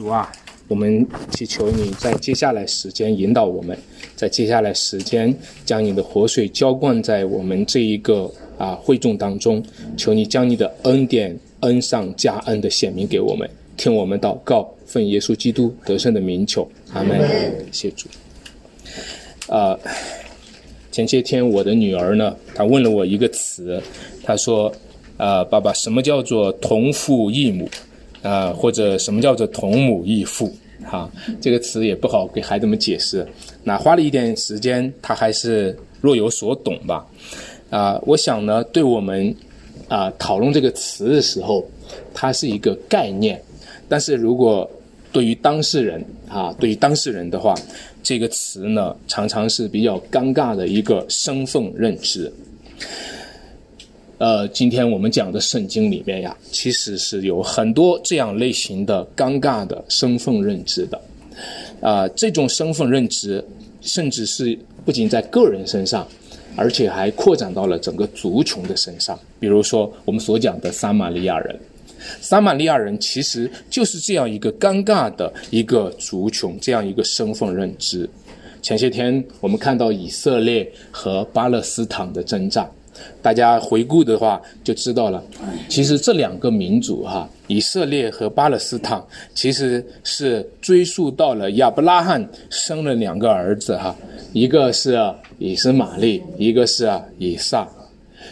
主啊，我们祈求你在接下来时间引导我们，在接下来时间将你的活水浇灌在我们这一个啊会众当中，求你将你的恩典恩上加恩的显明给我们，听我们祷告，奉耶稣基督得胜的名求，阿门。谢主。呃，前些天我的女儿呢，她问了我一个词，她说：“呃，爸爸，什么叫做同父异母？”啊，或者什么叫做同母异父？哈，这个词也不好给孩子们解释。那花了一点时间，他还是若有所懂吧。啊，我想呢，对我们啊讨论这个词的时候，它是一个概念。但是如果对于当事人啊，对于当事人的话，这个词呢，常常是比较尴尬的一个身份认知。呃，今天我们讲的圣经里面呀，其实是有很多这样类型的尴尬的身份认知的。啊，这种身份认知，甚至是不仅在个人身上，而且还扩展到了整个族群的身上。比如说，我们所讲的撒玛利亚人，撒玛利亚人其实就是这样一个尴尬的一个族群，这样一个身份认知。前些天我们看到以色列和巴勒斯坦的征战。大家回顾的话就知道了，其实这两个民族哈，以色列和巴勒斯坦，其实是追溯到了亚伯拉罕生了两个儿子哈，一个是以实玛利，一个是以撒，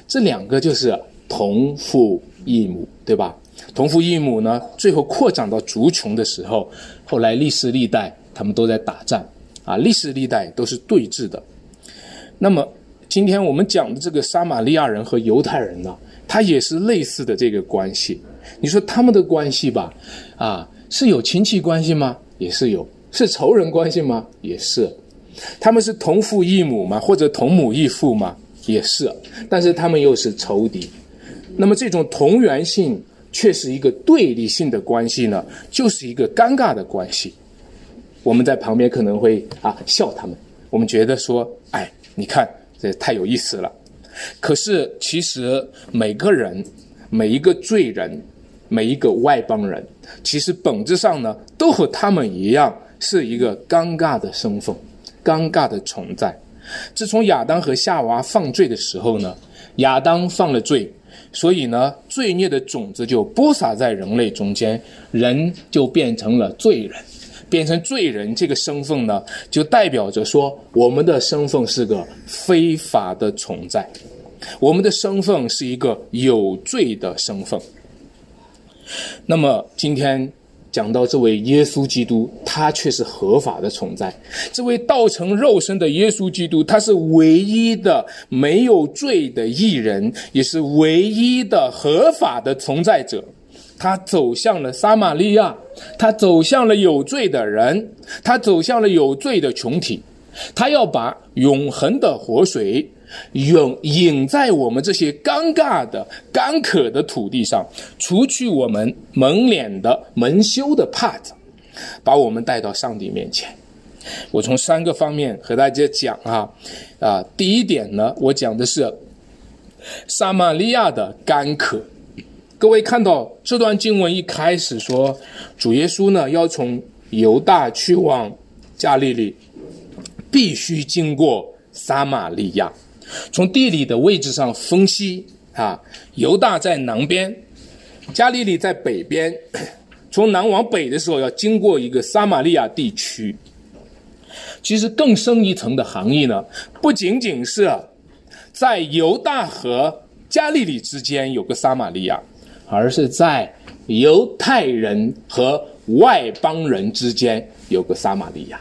这两个就是同父异母，对吧？同父异母呢，最后扩展到族群的时候，后来历史历代他们都在打仗。啊，历史历代都是对峙的，那么。今天我们讲的这个撒玛利亚人和犹太人呢，他也是类似的这个关系。你说他们的关系吧，啊，是有亲戚关系吗？也是有。是仇人关系吗？也是。他们是同父异母吗？或者同母异父吗？也是。但是他们又是仇敌。那么这种同源性却是一个对立性的关系呢？就是一个尴尬的关系。我们在旁边可能会啊笑他们。我们觉得说，哎，你看。这太有意思了，可是其实每个人、每一个罪人、每一个外邦人，其实本质上呢，都和他们一样，是一个尴尬的身份、尴尬的存在。自从亚当和夏娃犯罪的时候呢，亚当犯了罪，所以呢，罪孽的种子就播撒在人类中间，人就变成了罪人。变成罪人这个身份呢，就代表着说，我们的身份是个非法的存在，我们的身份是一个有罪的身份。那么今天讲到这位耶稣基督，他却是合法的存在。这位道成肉身的耶稣基督，他是唯一的没有罪的艺人，也是唯一的合法的存在者。他走向了撒玛利亚，他走向了有罪的人，他走向了有罪的群体，他要把永恒的活水涌引在我们这些尴尬的干渴的土地上，除去我们蒙脸的蒙羞的帕子，把我们带到上帝面前。我从三个方面和大家讲啊，啊，第一点呢，我讲的是撒玛利亚的干渴。各位看到这段经文一开始说，主耶稣呢要从犹大去往加利利，必须经过撒玛利亚。从地理的位置上分析啊，犹大在南边，加利利在北边。从南往北的时候要经过一个撒玛利亚地区。其实更深一层的含义呢，不仅仅是在犹大和加利利之间有个撒玛利亚。而是在犹太人和外邦人之间有个撒玛利亚，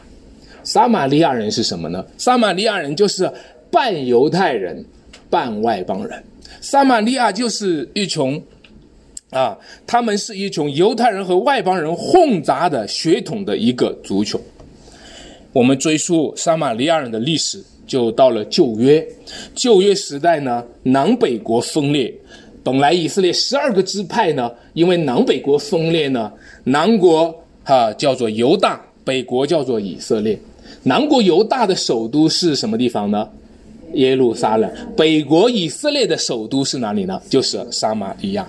撒玛利亚人是什么呢？撒玛利亚人就是半犹太人、半外邦人。撒玛利亚就是一群啊，他们是一群犹太人和外邦人混杂的血统的一个族群。我们追溯撒玛利亚人的历史，就到了旧约。旧约时代呢，南北国分裂。本来以色列十二个支派呢，因为南北国分裂呢，南国哈叫做犹大，北国叫做以色列。南国犹大的首都是什么地方呢？耶路撒冷。北国以色列的首都是哪里呢？就是撒玛利亚。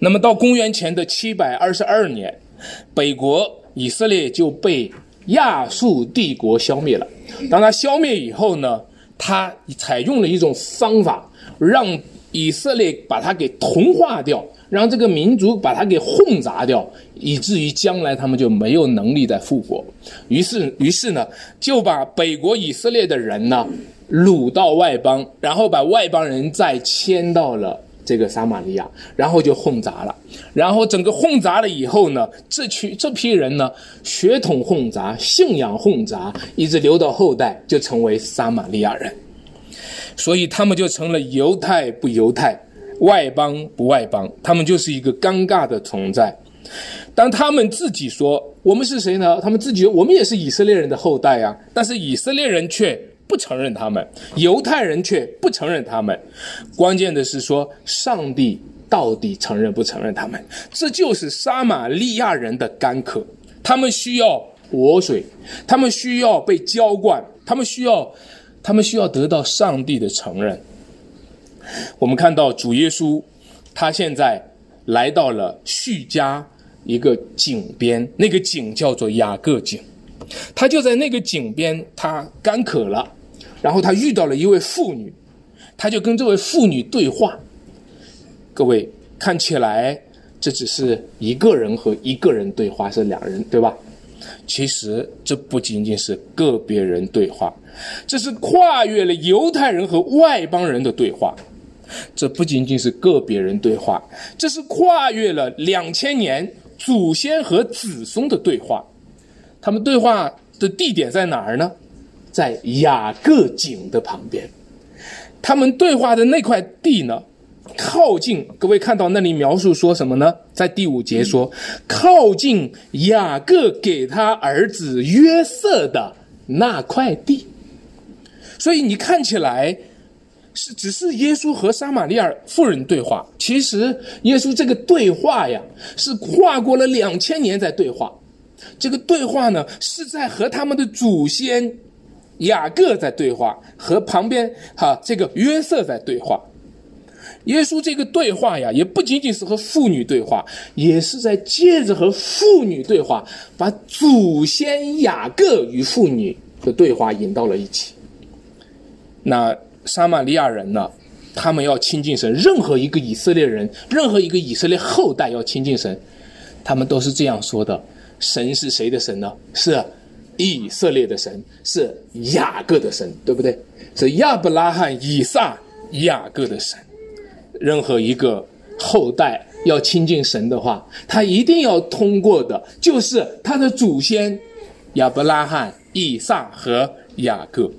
那么到公元前的七百二十二年，北国以色列就被亚述帝国消灭了。当他消灭以后呢，他采用了一种方法，让以色列把它给同化掉，让这个民族把它给混杂掉，以至于将来他们就没有能力再复国。于是，于是呢，就把北国以色列的人呢掳到外邦，然后把外邦人再迁到了。这个撒玛利亚，然后就混杂了，然后整个混杂了以后呢，这群这批人呢，血统混杂，信仰混杂，一直留到后代，就成为撒玛利亚人，所以他们就成了犹太不犹太，外邦不外邦，他们就是一个尴尬的存在。当他们自己说我们是谁呢？他们自己我们也是以色列人的后代啊，但是以色列人却。不承认他们，犹太人却不承认他们。关键的是说，上帝到底承认不承认他们？这就是撒玛利亚人的干渴。他们需要活水，他们需要被浇灌，他们需要，他们需要得到上帝的承认。我们看到主耶稣，他现在来到了叙加一个井边，那个井叫做雅各井。他就在那个井边，他干渴了，然后他遇到了一位妇女，他就跟这位妇女对话。各位看起来这只是一个人和一个人对话，是两人对吧？其实这不仅仅是个别人对话，这是跨越了犹太人和外邦人的对话。这不仅仅是个别人对话，这是跨越了两千年祖先和子孙的对话。他们对话的地点在哪儿呢？在雅各井的旁边。他们对话的那块地呢，靠近各位看到那里描述说什么呢？在第五节说，靠近雅各给他儿子约瑟的那块地。所以你看起来是只是耶稣和撒玛利亚妇人对话，其实耶稣这个对话呀，是跨过了两千年在对话。这个对话呢，是在和他们的祖先雅各在对话，和旁边哈这个约瑟在对话。耶稣这个对话呀，也不仅仅是和妇女对话，也是在借着和妇女对话，把祖先雅各与妇女的对话引到了一起。那撒玛利亚人呢，他们要亲近神，任何一个以色列人，任何一个以色列后代要亲近神，他们都是这样说的。神是谁的神呢？是以色列的神，是雅各的神，对不对？是亚伯拉罕、以撒、雅各的神。任何一个后代要亲近神的话，他一定要通过的就是他的祖先亚伯拉罕、以撒和雅各。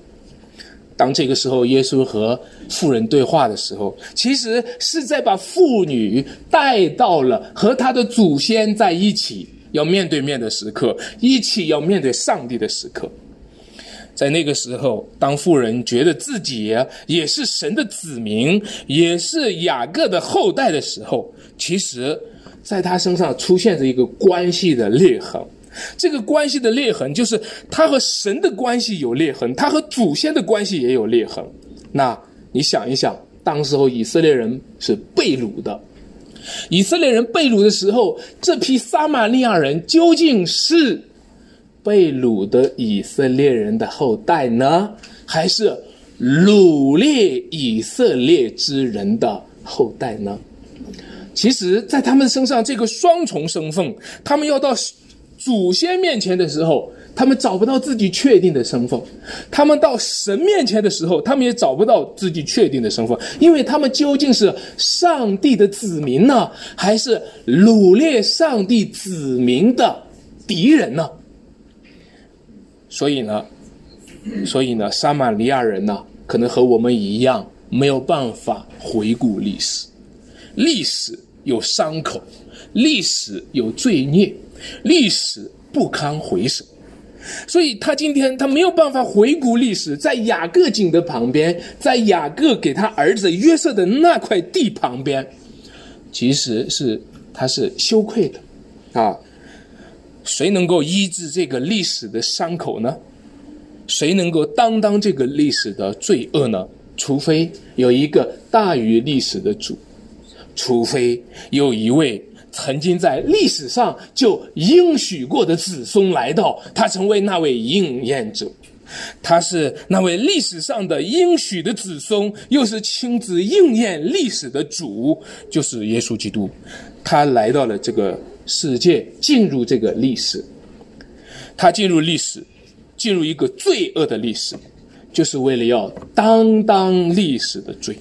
当这个时候，耶稣和妇人对话的时候，其实是在把妇女带到了和他的祖先在一起。要面对面的时刻，一起要面对上帝的时刻。在那个时候，当妇人觉得自己也是神的子民，也是雅各的后代的时候，其实，在他身上出现着一个关系的裂痕。这个关系的裂痕，就是他和神的关系有裂痕，他和祖先的关系也有裂痕。那你想一想，当时候以色列人是被掳的。以色列人被掳的时候，这批撒玛利亚人究竟是被掳的以色列人的后代呢，还是掳掠以色列之人的后代呢？其实，在他们身上这个双重身份，他们要到祖先面前的时候。他们找不到自己确定的身份，他们到神面前的时候，他们也找不到自己确定的身份，因为他们究竟是上帝的子民呢，还是掳掠上帝子民的敌人呢？所以呢，所以呢，撒玛利亚人呢，可能和我们一样，没有办法回顾历史，历史有伤口，历史有罪孽，历史不堪回首。所以他今天他没有办法回顾历史，在雅各井的旁边，在雅各给他儿子约瑟的那块地旁边，其实是他是羞愧的，啊，谁能够医治这个历史的伤口呢？谁能够担当这个历史的罪恶呢？除非有一个大于历史的主，除非有一位曾经在历史上就应许过的子孙来到，他成为那位应验者。他是那位历史上的应许的子孙，又是亲自应验历史的主，就是耶稣基督。他来到了这个世界，进入这个历史。他进入历史，进入一个罪恶的历史，就是为了要担当历史的罪。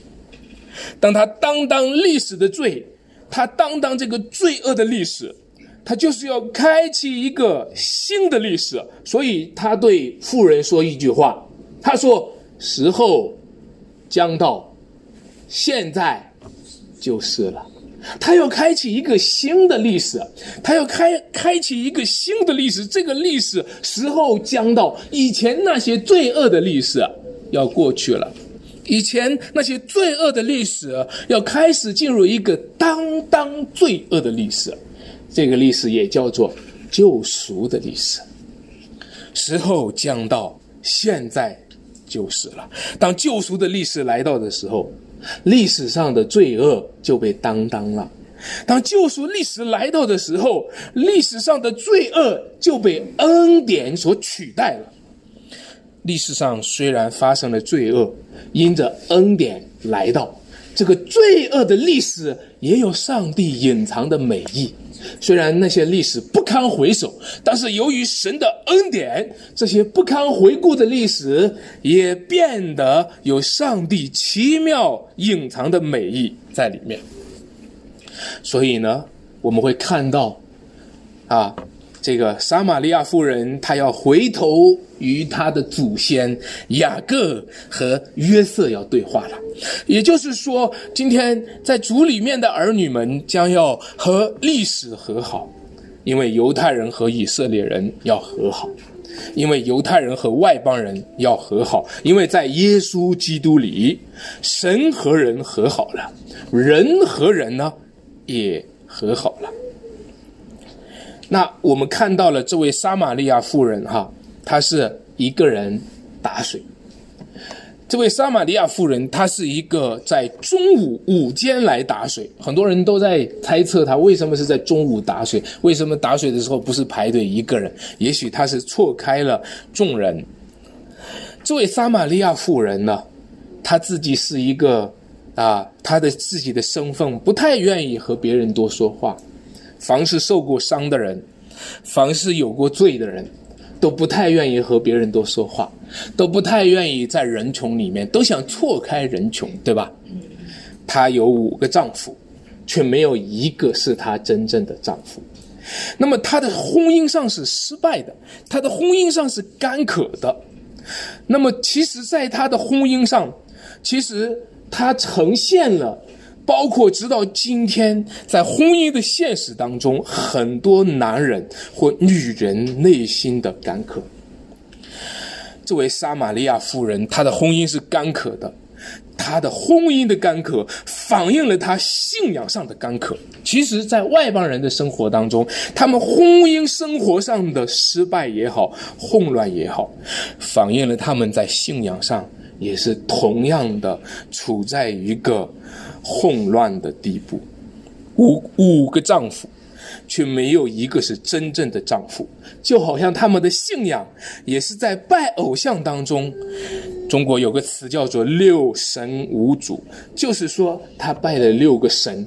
当他担当历史的罪，他当当这个罪恶的历史。他就是要开启一个新的历史，所以他对富人说一句话：“他说时候将到，现在就是了。他要开启一个新的历史，他要开开启一个新的历史。这个历史时候将到，以前那些罪恶的历史要过去了，以前那些罪恶的历史要开始进入一个当当罪恶的历史。”这个历史也叫做救赎的历史，时候将到，现在就是了。当救赎的历史来到的时候，历史上的罪恶就被担当了；当救赎历史来到的时候，历史上的罪恶就被恩典所取代了。历史上虽然发生了罪恶，因着恩典来到，这个罪恶的历史也有上帝隐藏的美意。虽然那些历史不堪回首，但是由于神的恩典，这些不堪回顾的历史也变得有上帝奇妙隐藏的美意在里面。所以呢，我们会看到，啊。这个撒玛利亚妇人，她要回头与她的祖先雅各和约瑟要对话了。也就是说，今天在主里面的儿女们将要和历史和好，因为犹太人和以色列人要和好，因为犹太人和外邦人要和好，因为在耶稣基督里，神和人和好了，人和人呢也和好了。那我们看到了这位撒玛利亚妇人哈，她是一个人打水。这位撒玛利亚妇人，她是一个在中午午间来打水。很多人都在猜测她为什么是在中午打水，为什么打水的时候不是排队一个人？也许她是错开了众人。这位撒玛利亚妇人呢，她自己是一个啊，她的自己的身份不太愿意和别人多说话。凡是受过伤的人，凡是有过罪的人，都不太愿意和别人多说话，都不太愿意在人群里面，都想错开人群，对吧？她有五个丈夫，却没有一个是她真正的丈夫。那么她的婚姻上是失败的，她的婚姻上是干渴的。那么其实，在她的婚姻上，其实她呈现了。包括直到今天，在婚姻的现实当中，很多男人或女人内心的干渴。这位撒玛利亚妇人，她的婚姻是干渴的，她的婚姻的干渴反映了她信仰上的干渴。其实，在外邦人的生活当中，他们婚姻生活上的失败也好，混乱也好，反映了他们在信仰上也是同样的处在一个。混乱的地步，五五个丈夫，却没有一个是真正的丈夫，就好像他们的信仰也是在拜偶像当中。中国有个词叫做“六神无主”，就是说他拜了六个神，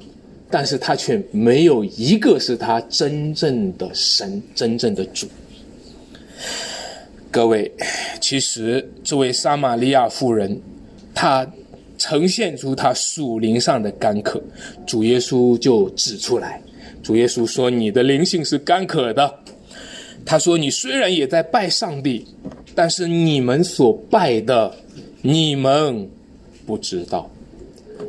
但是他却没有一个是他真正的神，真正的主。各位，其实这位撒玛利亚妇人，她。呈现出他属灵上的干渴，主耶稣就指出来。主耶稣说：“你的灵性是干渴的。”他说：“你虽然也在拜上帝，但是你们所拜的，你们不知道；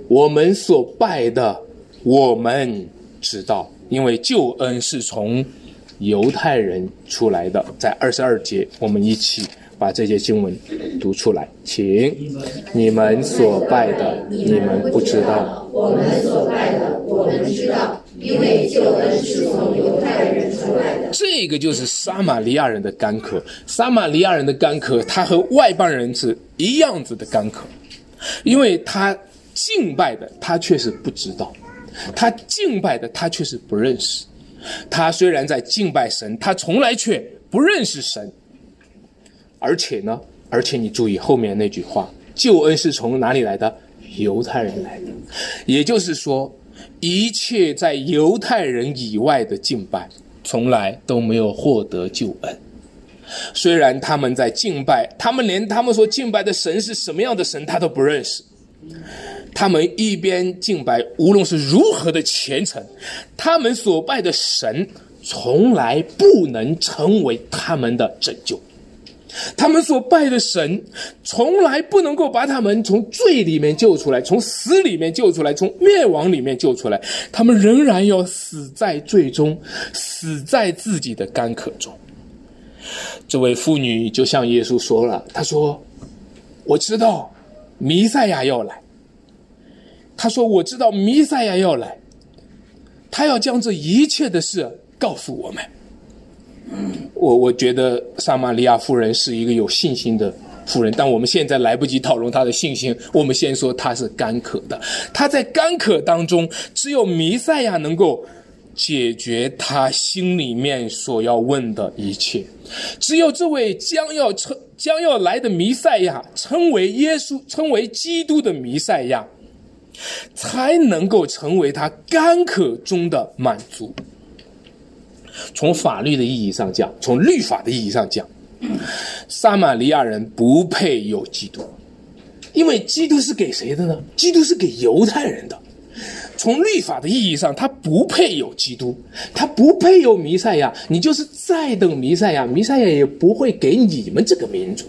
我们所拜的，我们知道，因为救恩是从犹太人出来的。”在二十二节，我们一起。把这些经文读出来，请你们所拜的，你们不知道；我们所拜的，我们知道，因为救恩是从犹太人出来的。这个就是撒玛利亚人的干渴。撒玛利亚人的干渴，他和外邦人是一样子的干渴，因为他敬拜的，他却是不知道；他敬拜的他却是不认识。他虽然在敬拜神，他从来却不认识神。而且呢，而且你注意后面那句话，救恩是从哪里来的？犹太人来的。也就是说，一切在犹太人以外的敬拜，从来都没有获得救恩。虽然他们在敬拜，他们连他们所敬拜的神是什么样的神，他都不认识。他们一边敬拜，无论是如何的虔诚，他们所拜的神从来不能成为他们的拯救。他们所拜的神从来不能够把他们从罪里面救出来，从死里面救出来，从灭亡里面救出来。他们仍然要死在罪中，死在自己的干渴中。这位妇女就向耶稣说了：“她说，我知道弥赛亚要来。她说，我知道弥赛亚要来，他要将这一切的事告诉我们。我我觉得撒玛利亚妇人是一个有信心的妇人，但我们现在来不及讨论她的信心，我们先说她是干渴的。她在干渴当中，只有弥赛亚能够。”解决她心里面所要问的一切，只有这位将要称将要来的弥赛亚，称为耶稣，称为基督的弥赛亚，才能够成为他干渴中的满足。从法律的意义上讲，从律法的意义上讲，撒玛利亚人不配有基督，因为基督是给谁的呢？基督是给犹太人的。从律法的意义上，他不配有基督，他不配有弥赛亚。你就是再等弥赛亚，弥赛亚也不会给你们这个民族。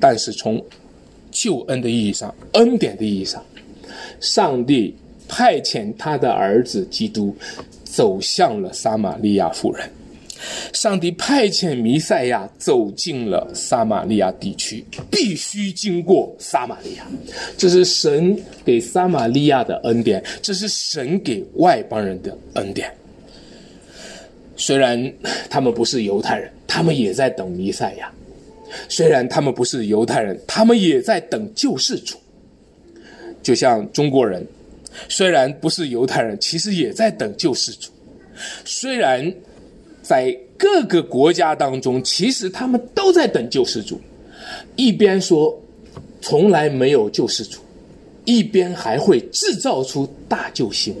但是从救恩的意义上，恩典的意义上，上帝派遣他的儿子基督走向了撒玛利亚妇人。上帝派遣弥赛亚走进了撒玛利亚地区，必须经过撒玛利亚。这是神给撒玛利亚的恩典，这是神给外邦人的恩典。虽然他们不是犹太人，他们也在等弥赛亚；虽然他们不是犹太人，他们也在等救世主。就像中国人，虽然不是犹太人，其实也在等救世主。虽然。在各个国家当中，其实他们都在等救世主，一边说从来没有救世主，一边还会制造出大救星。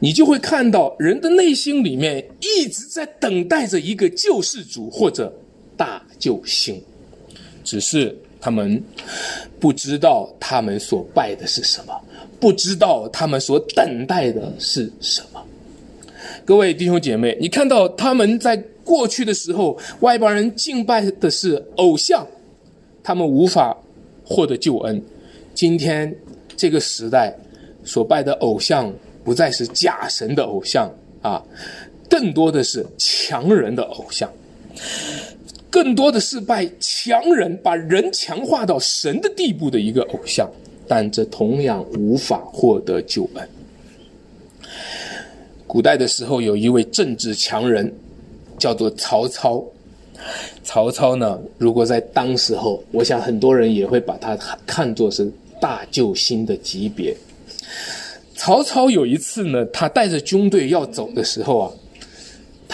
你就会看到人的内心里面一直在等待着一个救世主或者大救星，只是他们不知道他们所拜的是什么，不知道他们所等待的是什么。各位弟兄姐妹，你看到他们在过去的时候，外邦人敬拜的是偶像，他们无法获得救恩。今天这个时代所拜的偶像，不再是假神的偶像啊，更多的是强人的偶像，更多的是拜强人，把人强化到神的地步的一个偶像，但这同样无法获得救恩。古代的时候，有一位政治强人，叫做曹操。曹操呢，如果在当时候，我想很多人也会把他看作是大救星的级别。曹操有一次呢，他带着军队要走的时候啊，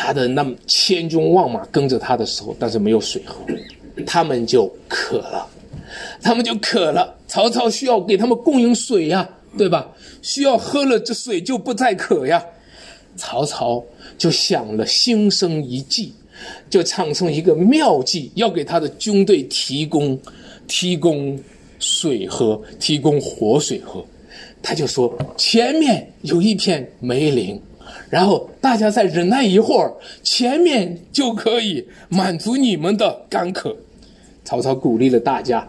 他的那么千军万马跟着他的时候，但是没有水喝，他们就渴了，他们就渴了。曹操需要给他们供应水呀，对吧？需要喝了这水就不再渴呀。曹操就想了心生一计，就产生一个妙计，要给他的军队提供提供水喝，提供活水喝。他就说：“前面有一片梅林，然后大家再忍耐一会儿，前面就可以满足你们的干渴。”曹操鼓励了大家。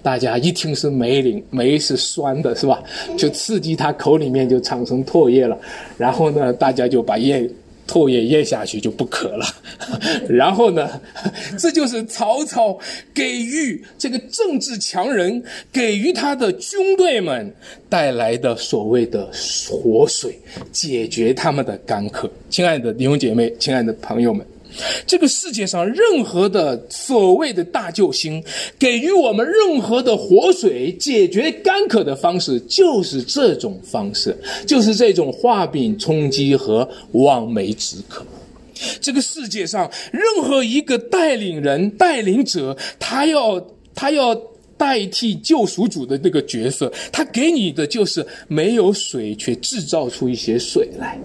大家一听是梅林，梅是酸的，是吧？就刺激他口里面就产生唾液了，然后呢，大家就把咽唾液咽下去就不渴了。然后呢，这就是曹操给予这个政治强人给予他的军队们带来的所谓的活水，解决他们的干渴。亲爱的弟兄姐妹，亲爱的朋友们，这个世界上任何的所谓的大救星，给予我们任何的活水解决干渴的方式，就是这种方式，就是这种画饼充饥和望梅止渴。这个世界上任何一个带领人、带领者，他要他要。代替救赎主的那个角色，他给你的就是没有水，却制造出一些水来；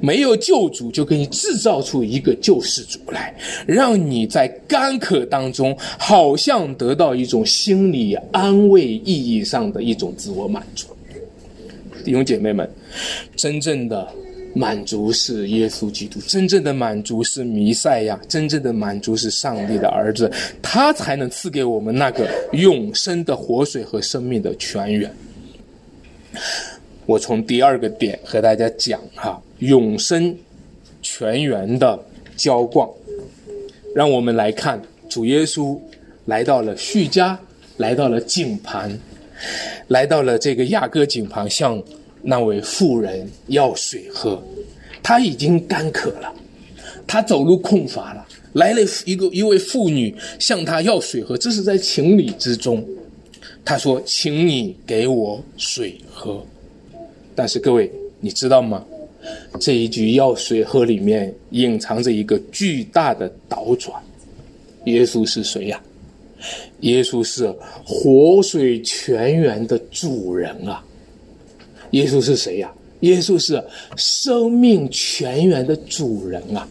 没有救主，就给你制造出一个救世主来，让你在干渴当中，好像得到一种心理安慰意义上的一种自我满足。弟兄姐妹们，真正的。满足是耶稣基督，真正的满足是弥赛亚，真正的满足是上帝的儿子，他才能赐给我们那个永生的活水和生命的泉源。我从第二个点和大家讲哈，永生泉源的浇灌，让我们来看主耶稣来到了叙家，来到了井旁，来到了这个雅各井旁，向。那位妇人要水喝，他已经干渴了，他走路困乏了，来了一个一位妇女向他要水喝，这是在情理之中。他说：“请你给我水喝。”但是各位，你知道吗？这一句要水喝里面隐藏着一个巨大的倒转。耶稣是谁呀？耶稣是活水泉源的主人啊！耶稣是谁呀？耶稣是生命泉源的主人啊！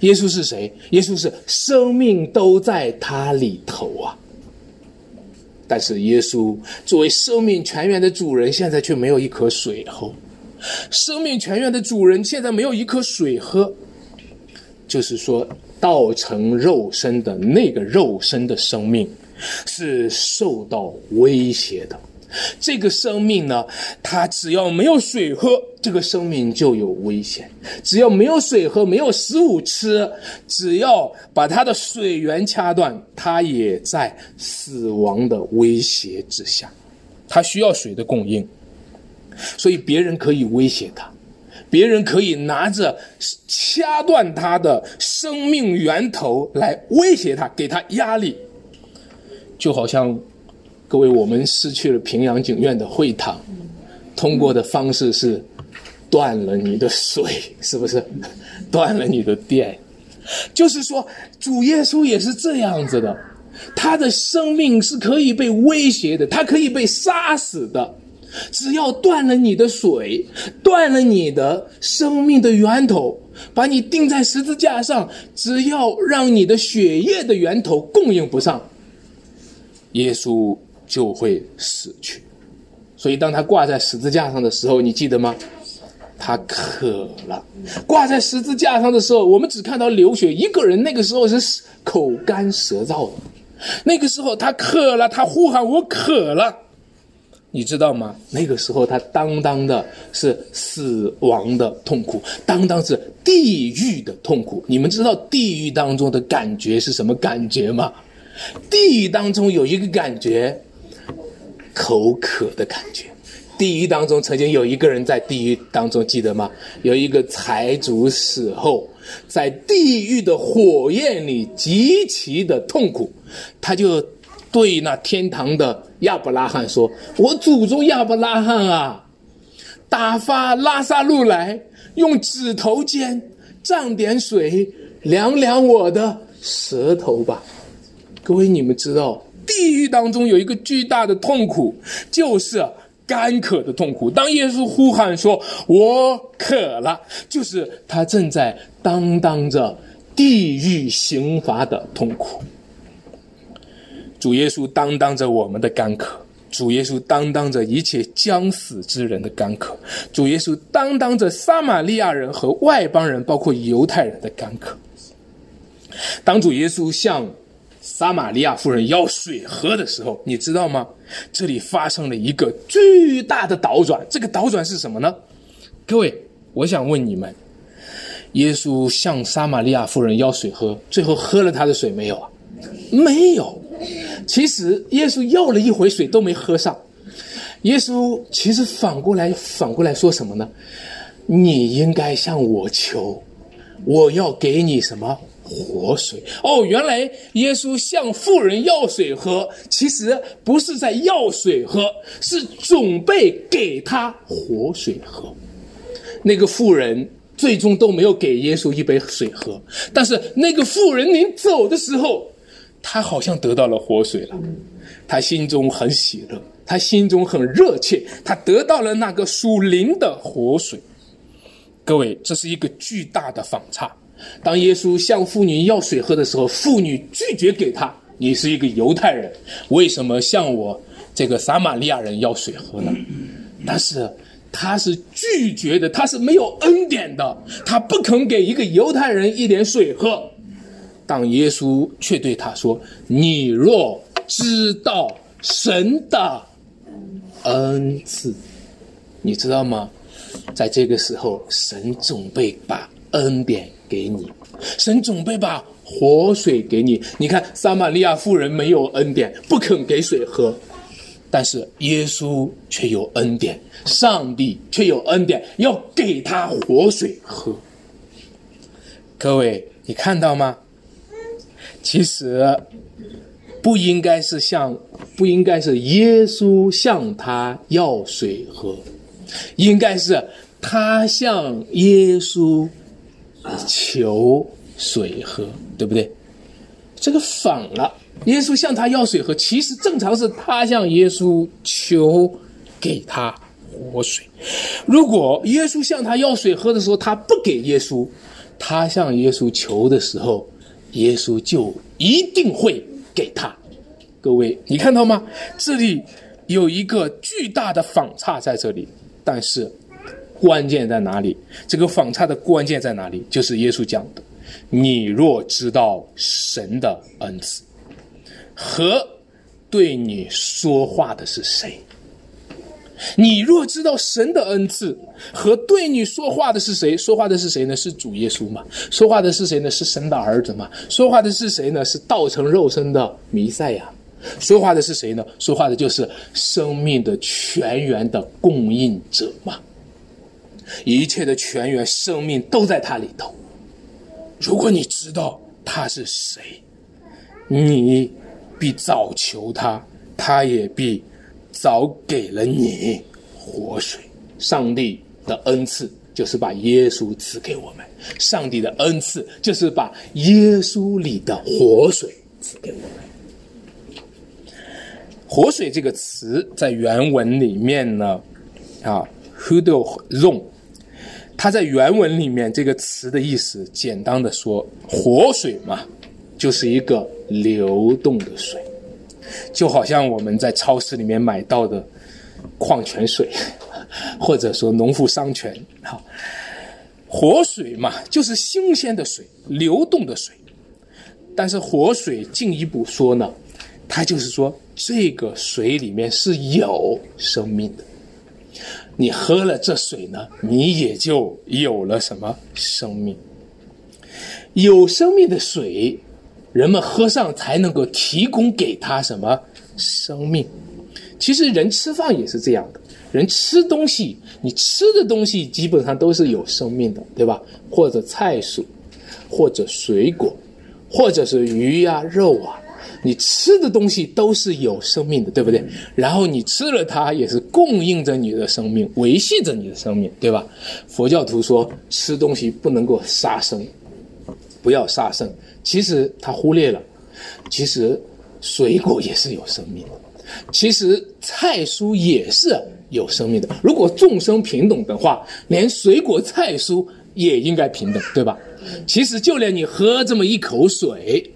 耶稣是谁？耶稣是生命都在他里头啊！但是耶稣作为生命泉源的主人，现在却没有一颗水喝。生命泉源的主人现在没有一颗水喝，就是说，道成肉身的那个肉身的生命是受到威胁的。这个生命呢，它只要没有水喝，这个生命就有危险；只要没有水喝，没有食物吃，只要把它的水源掐断，它也在死亡的威胁之下。它需要水的供应，所以别人可以威胁他，别人可以拿着掐断他的生命源头来威胁他，给他压力，就好像。各位，我们失去了平阳景苑的会堂，通过的方式是断了你的水，是不是？断了你的电，就是说，主耶稣也是这样子的，他的生命是可以被威胁的，他可以被杀死的，只要断了你的水，断了你的生命的源头，把你钉在十字架上，只要让你的血液的源头供应不上，耶稣。就会死去，所以当他挂在十字架上的时候，你记得吗？他渴了。挂在十字架上的时候，我们只看到流血，一个人那个时候是口干舌燥的。那个时候他渴了，他呼喊我渴了，你知道吗？那个时候他当当的是死亡的痛苦，当当是地狱的痛苦。你们知道地狱当中的感觉是什么感觉吗？地狱当中有一个感觉。口渴的感觉。地狱当中曾经有一个人在地狱当中，记得吗？有一个财主死后，在地狱的火焰里极其的痛苦，他就对那天堂的亚伯拉罕说：“我祖宗亚伯拉罕啊，打发拉萨路来，用指头尖蘸点水，凉凉我的舌头吧。”各位，你们知道？地狱当中有一个巨大的痛苦，就是干渴的痛苦。当耶稣呼喊说“我渴了”，就是他正在担当着地狱刑罚的痛苦。主耶稣担当着我们的干渴，主耶稣担当着一切将死之人的干渴，主耶稣担当着撒玛利亚人和外邦人，包括犹太人的干渴。当主耶稣向撒玛利亚夫人要水喝的时候，你知道吗？这里发生了一个巨大的倒转。这个倒转是什么呢？各位，我想问你们：耶稣向撒玛利亚夫人要水喝，最后喝了他的水没有啊？没有。其实耶稣要了一回水都没喝上。耶稣其实反过来反过来说什么呢？你应该向我求，我要给你什么？活水。哦，原来耶稣向富人要水喝，其实不是在要水喝，是准备给他活水喝。那个富人最终都没有给耶稣一杯水喝，但是那个富人临走的时候，他好像得到了活水了，他心中很喜乐，他心中很热切，他得到了那个属灵的活水。各位，这是一个巨大的反差。当耶稣向妇女要水喝的时候，妇女拒绝给他。你是一个犹太人，为什么向我这个撒玛利亚人要水喝呢？但是他是拒绝的，他是没有恩典的，他不肯给一个犹太人一点水喝。当耶稣却对他说：“你若知道神的恩赐，你知道吗？”在这个时候，神准备把恩典给你，神准备把活水给你。你看，撒玛利亚妇人没有恩典，不肯给水喝，但是耶稣却有恩典，上帝却有恩典，要给他活水喝。各位，你看到吗？其实不应该是向，不应该是耶稣向他要水喝。应该是他向耶稣求水喝，对不对？这个反了，耶稣向他要水喝，其实正常是他向耶稣求给他活水。如果耶稣向他要水喝的时候，他不给耶稣，他向耶稣求的时候，耶稣就一定会给他。各位，你看到吗？这里有一个巨大的反差在这里。但是，关键在哪里？这个反差的关键在哪里？就是耶稣讲的：“你若知道神的恩赐和对你说话的是谁，你若知道神的恩赐和对你说话的是谁，说话的是谁呢？是主耶稣嘛？说话的是谁呢？是神的儿子嘛？说话的是谁呢？是道成肉身的弥赛亚。”说话的是谁呢？说话的就是生命的泉源的供应者嘛。一切的泉源、生命都在他里头。如果你知道他是谁，你必早求他，他也必早给了你活水。上帝的恩赐就是把耶稣赐给我们，上帝的恩赐就是把耶稣里的活水赐给我们。活水这个词在原文里面呢，啊 h u d o r o n 它在原文里面这个词的意思，简单的说，活水嘛，就是一个流动的水，就好像我们在超市里面买到的矿泉水，或者说农夫山泉，哈，活水嘛，就是新鲜的水，流动的水。但是活水进一步说呢，它就是说。这个水里面是有生命的，你喝了这水呢，你也就有了什么生命。有生命的水，人们喝上才能够提供给他什么生命。其实人吃饭也是这样的，人吃东西，你吃的东西基本上都是有生命的，对吧？或者菜蔬，或者水果，或者是鱼呀、肉啊。你吃的东西都是有生命的，对不对？然后你吃了它，也是供应着你的生命，维系着你的生命，对吧？佛教徒说吃东西不能够杀生，不要杀生。其实他忽略了，其实水果也是有生命的，其实菜蔬也是有生命的。如果众生平等的话，连水果菜蔬也应该平等，对吧？其实就连你喝这么一口水。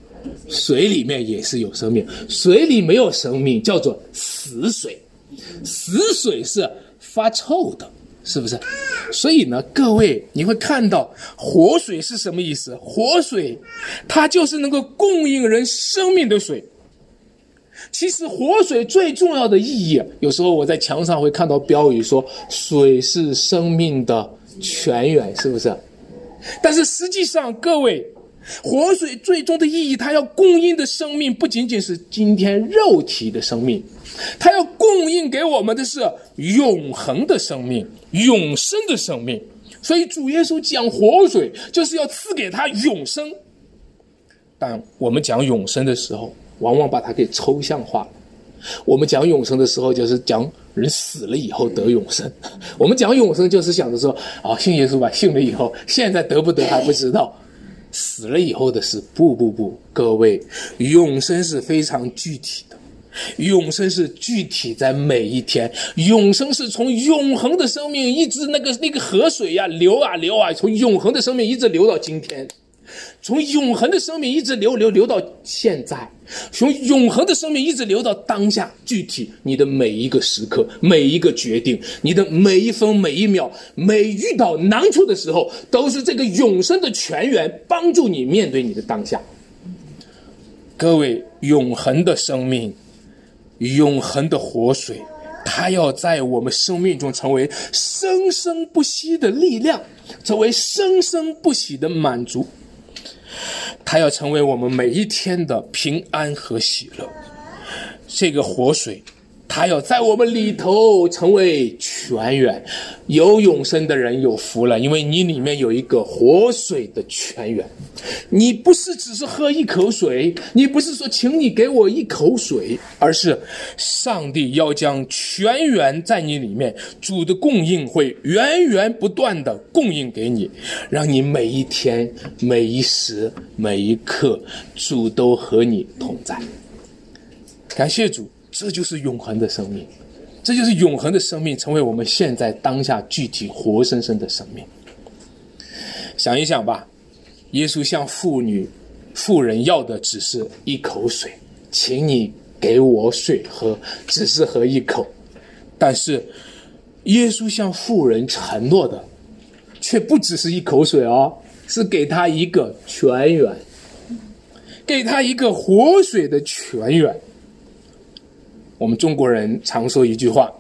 水里面也是有生命，水里没有生命叫做死水，死水是发臭的，是不是？所以呢，各位你会看到活水是什么意思？活水，它就是能够供应人生命的水。其实活水最重要的意义，有时候我在墙上会看到标语说“水是生命的泉源”，是不是？但是实际上，各位。活水最终的意义，它要供应的生命不仅仅是今天肉体的生命，它要供应给我们的是永恒的生命、永生的生命。所以主耶稣讲活水，就是要赐给他永生。但我们讲永生的时候，往往把它给抽象化了。我们讲永生的时候，就是讲人死了以后得永生。我们讲永生，就是想着说，啊，信耶稣吧，信了以后，现在得不得还不知道，死了以后的事。不不不，各位，永生是非常具体的，永生是具体在每一天，永生是从永恒的生命一直那个那个河水呀流啊流啊，从永恒的生命一直流到今天。从永恒的生命一直流流流到现在，从永恒的生命一直流到当下。具体你的每一个时刻、每一个决定、你的每一分每一秒，每遇到难处的时候，都是这个永生的泉源帮助你面对你的当下。各位，永恒的生命，永恒的活水，它要在我们生命中成为生生不息的力量，成为生生不息的满足。它要成为我们每一天的平安和喜乐，这个活水，它要在我们里头成为泉源。有永生的人有福了，因为你里面有一个活水的泉源。你不是只是喝一口水，你不是说请你给我一口水，而是上帝要将泉源在你里面，主的供应会源源不断的供应给你，让你每一天、每一时、每一刻，主都和你同在。感谢主，这就是永恒的生命。这就是永恒的生命，成为我们现在当下具体活生生的生命。想一想吧，耶稣向妇女、妇人要的只是一口水，请你给我水喝，只是喝一口。但是，耶稣向妇人承诺的，却不只是一口水哦，是给他一个泉源，给他一个活水的泉源。我们中国人常说一句话：“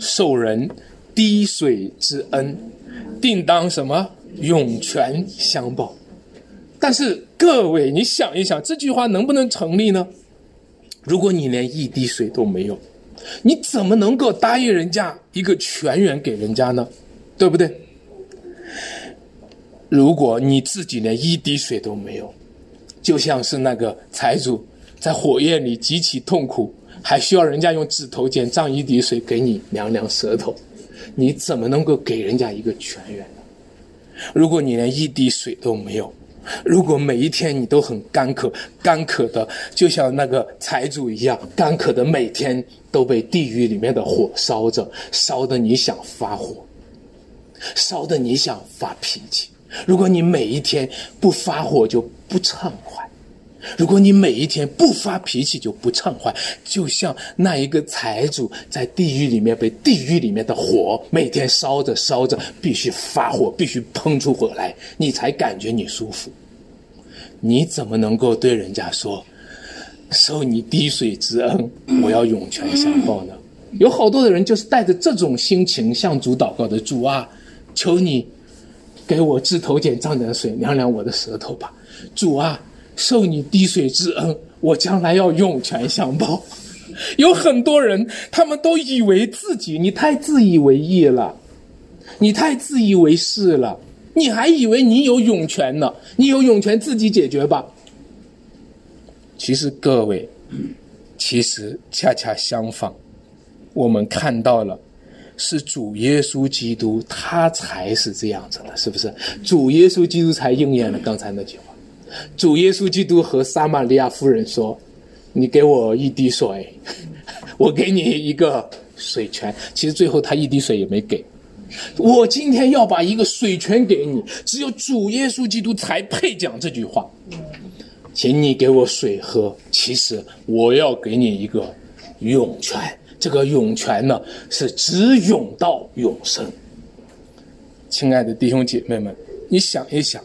受人滴水之恩，定当什么涌泉相报。”但是各位，你想一想，这句话能不能成立呢？如果你连一滴水都没有，你怎么能够答应人家一个泉源给人家呢？对不对？如果你自己连一滴水都没有，就像是那个财主在火焰里极其痛苦。还需要人家用指头尖蘸一滴水给你凉凉舌头，你怎么能够给人家一个泉源呢？如果你连一滴水都没有，如果每一天你都很干渴，干渴的就像那个财主一样，干渴的每天都被地狱里面的火烧着，烧的你想发火，烧的你想发脾气。如果你每一天不发火就不畅快。如果你每一天不发脾气就不畅快，就像那一个财主在地狱里面被地狱里面的火每天烧着烧着，必须发火，必须喷出火来，你才感觉你舒服。你怎么能够对人家说受你滴水之恩，我要涌泉相报呢？有好多的人就是带着这种心情向主祷告的，主啊，求你给我治头剪蘸点水，凉凉我的舌头吧，主啊。受你滴水之恩，我将来要涌泉相报。有很多人，他们都以为自己，你太自以为意了，你太自以为是了，你还以为你有涌泉呢？你有涌泉自己解决吧。其实各位，其实恰恰相反，我们看到了，是主耶稣基督，他才是这样子的，是不是？主耶稣基督才应验了刚才那句话。主耶稣基督和撒玛利亚夫人说：“你给我一滴水，我给你一个水泉。”其实最后他一滴水也没给。我今天要把一个水泉给你，只有主耶稣基督才配讲这句话。请你给我水喝。其实我要给你一个涌泉，这个涌泉呢是直涌到永生。亲爱的弟兄姐妹们，你想一想。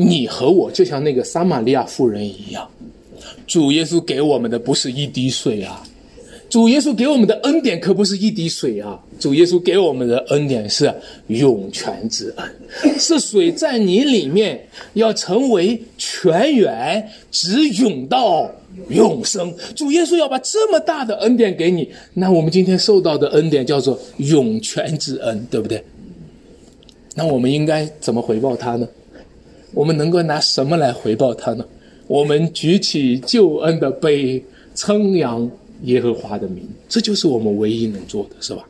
你和我就像那个撒玛利亚妇人一样，主耶稣给我们的不是一滴水啊，主耶稣给我们的恩典可不是一滴水啊，主耶稣给我们的恩典是涌泉之恩，是水在你里面要成为泉源，直涌到永生。主耶稣要把这么大的恩典给你，那我们今天受到的恩典叫做涌泉之恩，对不对？那我们应该怎么回报他呢？我们能够拿什么来回报他呢？我们举起救恩的杯，称扬耶和华的名，这就是我们唯一能做的，是吧？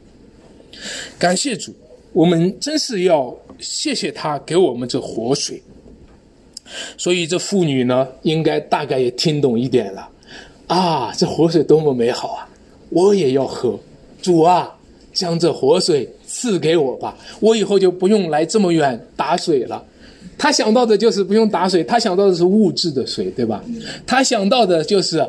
感谢主，我们真是要谢谢他给我们这活水。所以这妇女呢，应该大概也听懂一点了，啊，这活水多么美好啊！我也要喝，主啊，将这活水赐给我吧，我以后就不用来这么远打水了。他想到的就是不用打水，他想到的是物质的水，对吧？他想到的就是，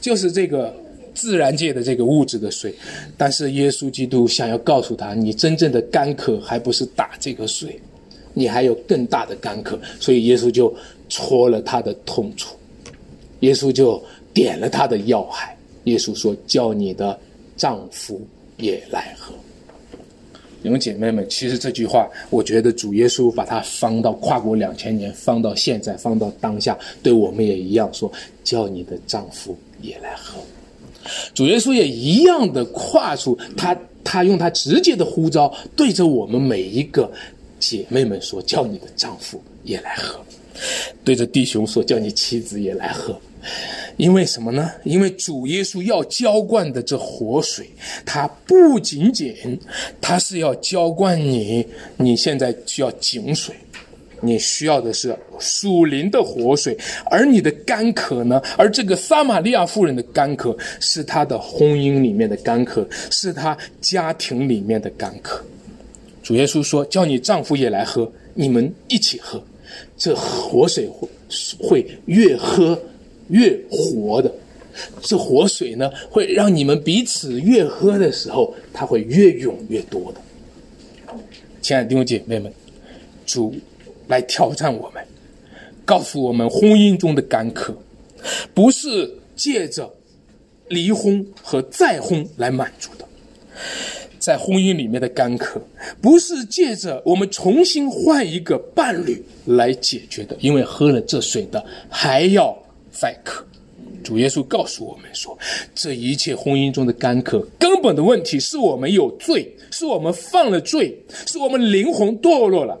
就是这个自然界的这个物质的水。但是耶稣基督想要告诉他，你真正的干渴还不是打这个水。你还有更大的干渴，所以耶稣就戳了他的痛处，耶稣就点了他的要害。耶稣说：“叫你的丈夫也来喝。”你们姐妹们，其实这句话，我觉得主耶稣把它放到跨过两千年，放到现在，放到当下，对我们也一样说：“叫你的丈夫也来喝。”主耶稣也一样的跨出他，他用他直接的呼召，对着我们每一个。姐妹们说：“叫你的丈夫也来喝。”对着弟兄说：“叫你妻子也来喝。”因为什么呢？因为主耶稣要浇灌的这活水，它不仅仅，它是要浇灌你。你现在需要井水，你需要的是属灵的活水。而你的干渴呢？而这个撒玛利亚妇人的干渴，是她的婚姻里面的干渴，是她家庭里面的干渴。主耶稣说：“叫你丈夫也来喝，你们一起喝，这活水会会越喝越活的。这活水呢，会让你们彼此越喝的时候，它会越涌越多的。”亲爱的弟兄姐妹们，主来挑战我们，告诉我们婚姻中的干渴，不是借着离婚和再婚来满足的。在婚姻里面的干渴，不是借着我们重新换一个伴侣来解决的，因为喝了这水的还要再渴。主耶稣告诉我们说，这一切婚姻中的干渴，根本的问题是我们有罪，是我们犯了罪，是我们灵魂堕落了。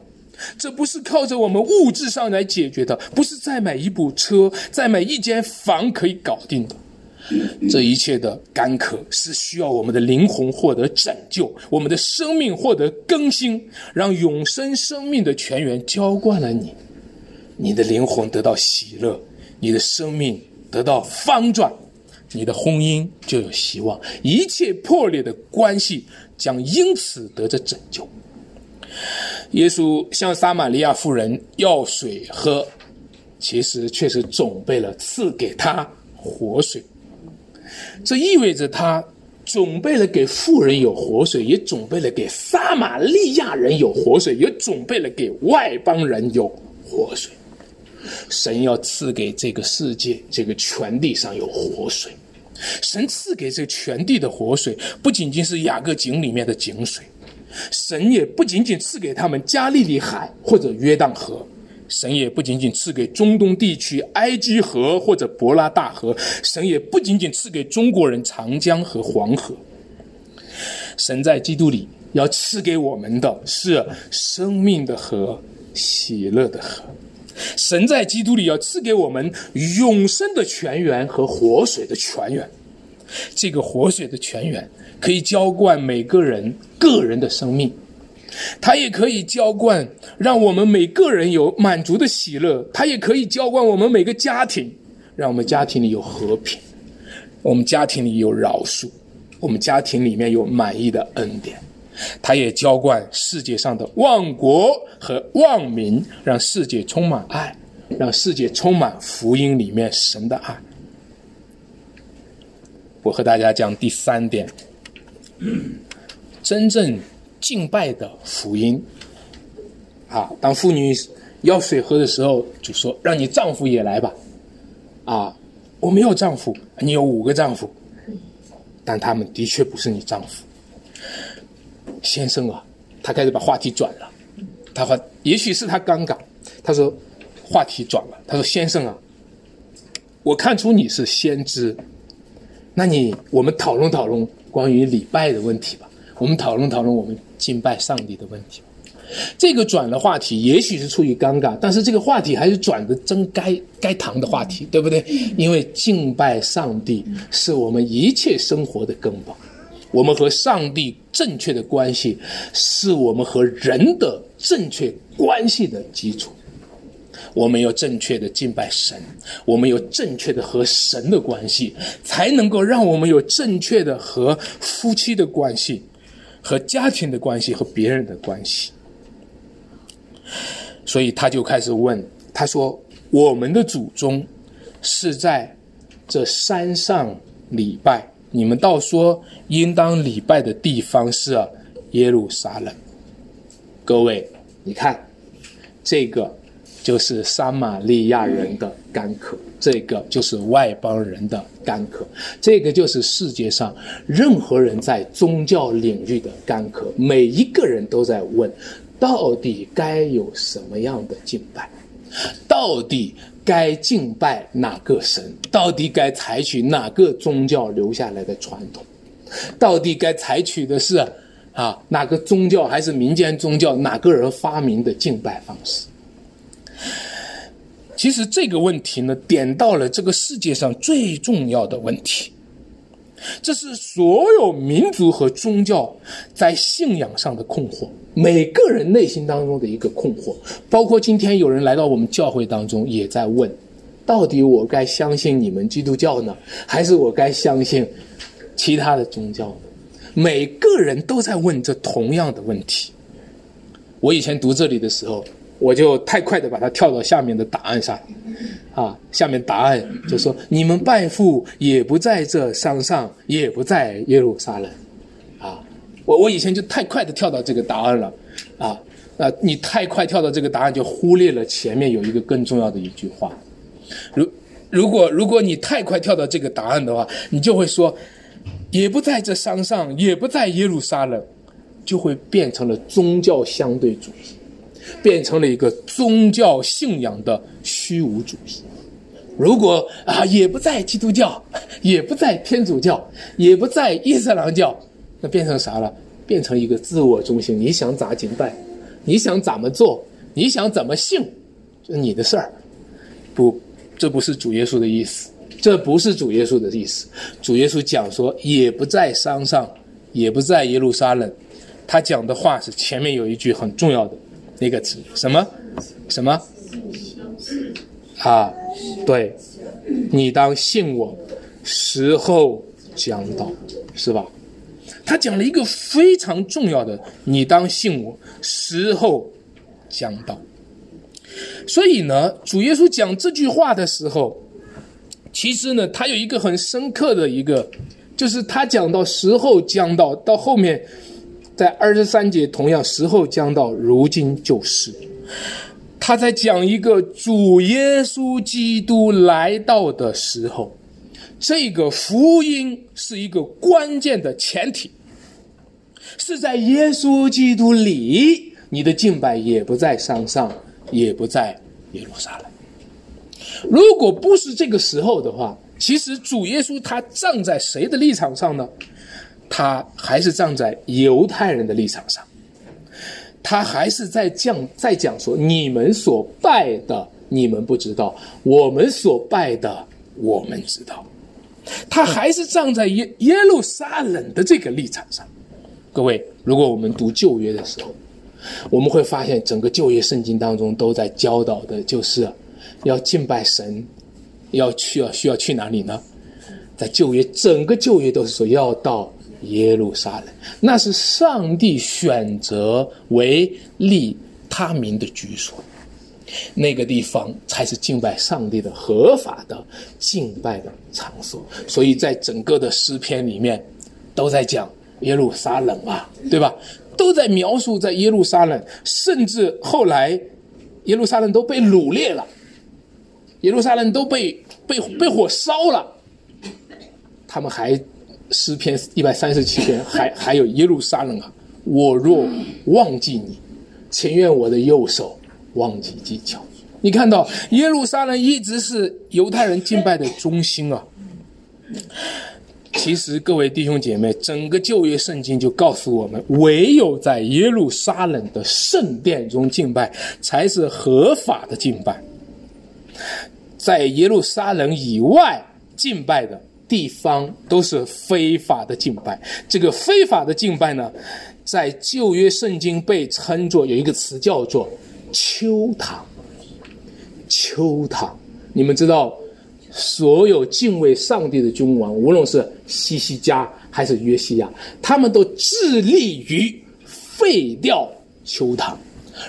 这不是靠着我们物质上来解决的，不是再买一部车、再买一间房可以搞定的。这一切的干渴是需要我们的灵魂获得拯救，我们的生命获得更新，让永生生命的泉源浇灌了你，你的灵魂得到喜乐，你的生命得到翻转，你的婚姻就有希望，一切破裂的关系将因此得着拯救。耶稣向撒玛利亚妇人要水喝，其实却是准备了赐给他活水。这意味着他准备了给富人有活水，也准备了给撒玛利亚人有活水，也准备了给外邦人有活水。神要赐给这个世界、这个全地上有活水。神赐给这全地的活水，不仅仅是雅各井里面的井水，神也不仅仅赐给他们加利利海或者约旦河。神也不仅仅赐给中东地区埃及河或者伯拉大河，神也不仅仅赐给中国人长江和黄河。神在基督里要赐给我们的是生命的河、喜乐的河。神在基督里要赐给我们永生的泉源和活水的泉源。这个活水的泉源可以浇灌每个人个人的生命。它也可以浇灌，让我们每个人有满足的喜乐；它也可以浇灌我们每个家庭，让我们家庭里有和平，我们家庭里有饶恕，我们家庭里面有满意的恩典。他也浇灌世界上的万国和万民，让世界充满爱，让世界充满福音里面神的爱。我和大家讲第三点，真正。敬拜的福音，啊！当妇女要水喝的时候，就说：“让你丈夫也来吧。”啊，我没有丈夫，你有五个丈夫，但他们的确不是你丈夫，先生啊！他开始把话题转了，他话也许是他尴尬，他说话题转了，他说：“先生啊，我看出你是先知，那你我们讨论讨论关于礼拜的问题吧。”我们讨论讨论我们敬拜上帝的问题。这个转的话题也许是出于尴尬，但是这个话题还是转的真该该谈的话题，对不对？因为敬拜上帝是我们一切生活的根本，我们和上帝正确的关系是我们和人的正确关系的基础。我们有正确的敬拜神，我们有正确的和神的关系，才能够让我们有正确的和夫妻的关系。和家庭的关系和别人的关系，所以他就开始问他说：“我们的祖宗是在这山上礼拜，你们倒说应当礼拜的地方是耶路撒冷。”各位，你看这个。就是撒玛利亚人的干渴，这个就是外邦人的干渴，这个就是世界上任何人在宗教领域的干渴。每一个人都在问：到底该有什么样的敬拜？到底该敬拜哪个神？到底该采取哪个宗教留下来的传统？到底该采取的是啊哪个宗教还是民间宗教？哪个人发明的敬拜方式？其实这个问题呢，点到了这个世界上最重要的问题，这是所有民族和宗教在信仰上的困惑，每个人内心当中的一个困惑。包括今天有人来到我们教会当中，也在问：到底我该相信你们基督教呢，还是我该相信其他的宗教呢？每个人都在问这同样的问题。我以前读这里的时候。我就太快的把它跳到下面的答案上，啊，下面答案就说你们拜父也不在这山上，也不在耶路撒冷，啊，我我以前就太快的跳到这个答案了，啊，那你太快跳到这个答案就忽略了前面有一个更重要的一句话，如如果如果你太快跳到这个答案的话，你就会说也不在这山上，也不在耶路撒冷，就会变成了宗教相对主义。变成了一个宗教信仰的虚无主义。如果啊，也不在基督教，也不在天主教，也不在伊斯兰教，那变成啥了？变成一个自我中心。你想咋敬拜，你想怎么做，你想怎么信，是你的事儿。不，这不是主耶稣的意思，这不是主耶稣的意思。主耶稣讲说，也不在山上，也不在耶路撒冷。他讲的话是前面有一句很重要的。那个词什么什么啊？对，你当信我，时候将到，是吧？他讲了一个非常重要的，你当信我，时候将到。所以呢，主耶稣讲这句话的时候，其实呢，他有一个很深刻的一个，就是他讲到时候将到，到后面。在二十三节，同样时候将到，如今就是。他在讲一个主耶稣基督来到的时候，这个福音是一个关键的前提，是在耶稣基督里，你的敬拜也不在山上，也不在耶路撒冷。如果不是这个时候的话，其实主耶稣他站在谁的立场上呢？他还是站在犹太人的立场上，他还是在讲在讲说：你们所拜的，你们不知道；我们所拜的，我们知道。他还是站在耶耶路撒冷的这个立场上。各位，如果我们读旧约的时候，我们会发现整个旧约圣经当中都在教导的就是要敬拜神，要去要需要去哪里呢？在旧约，整个旧约都是说要到。耶路撒冷，那是上帝选择为立他名的居所，那个地方才是敬拜上帝的合法的敬拜的场所。所以在整个的诗篇里面，都在讲耶路撒冷啊，对吧？都在描述在耶路撒冷，甚至后来耶路撒冷都被掳掠了，耶路撒冷都被被被火烧了，他们还。诗篇一百三十七篇，还还有耶路撒冷啊！我若忘记你，情愿我的右手忘记技巧。你看到耶路撒冷一直是犹太人敬拜的中心啊。其实各位弟兄姐妹，整个旧约圣经就告诉我们，唯有在耶路撒冷的圣殿中敬拜，才是合法的敬拜。在耶路撒冷以外敬拜的地方，都是非法的敬拜。这个非法的敬拜呢，在旧约圣经被称作有一个词叫做秋堂。秋堂，你们知道？所有敬畏上帝的君王，无论是西西家还是约西亚，他们都致力于废掉丘堂，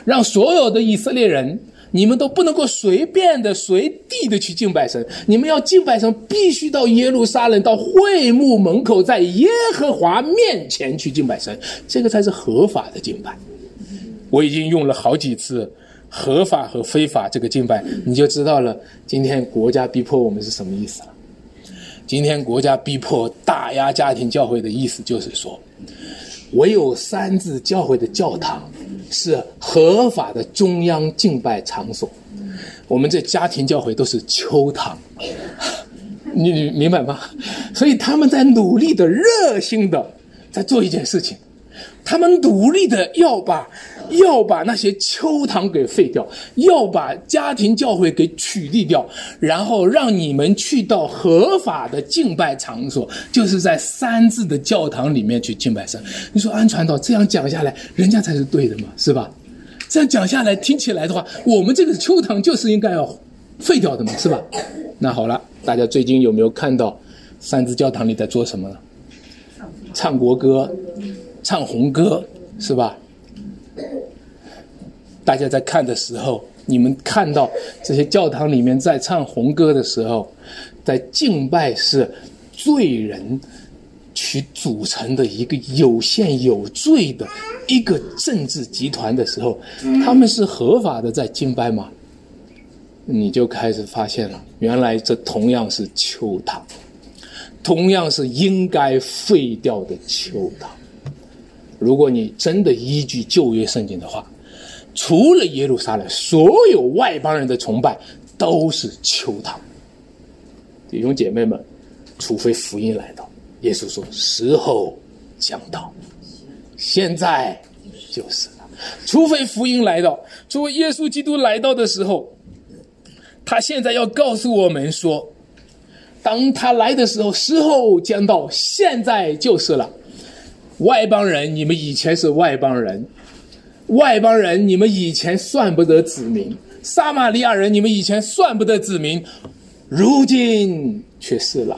让所有的以色列人，你们都不能够随便的、随地的去敬拜神。你们要敬拜神，必须到耶路撒冷，到会幕门口，在耶和华面前去敬拜神，这个才是合法的敬拜。我已经用了好几次。合法和非法这个敬拜，你就知道了。今天国家逼迫我们是什么意思了？今天国家逼迫打压家庭教会的意思，就是说，唯有三字教会的教堂是合法的中央敬拜场所，我们这家庭教会都是秋堂，你你明白吗？所以他们在努力的、热心的在做一件事情，他们努力的要把。要把那些秋堂给废掉，要把家庭教会给取缔掉，然后让你们去到合法的敬拜场所，就是在三字的教堂里面去敬拜神。你说安传道这样讲下来，人家才是对的嘛，是吧？这样讲下来，听起来的话，我们这个秋堂就是应该要废掉的嘛，是吧？那好了，大家最近有没有看到三字教堂里在做什么呢？唱国歌，唱红歌，是吧？大家在看的时候，你们看到这些教堂里面在唱红歌的时候，在敬拜是罪人去组成的一个有限有罪的一个政治集团的时候，他们是合法的在敬拜吗？你就开始发现了，原来这同样是秋堂，同样是应该废掉的秋堂。如果你真的依据旧约圣经的话。除了耶路撒冷，所有外邦人的崇拜都是求他。弟兄姐妹们，除非福音来到，耶稣说时候将到，现在就是了。除非福音来到，除非耶稣基督来到的时候，他现在要告诉我们说，当他来的时候，时候将到，现在就是了。外邦人，你们以前是外邦人。外邦人，你们以前算不得子民；撒玛利亚人，你们以前算不得子民，如今却是了。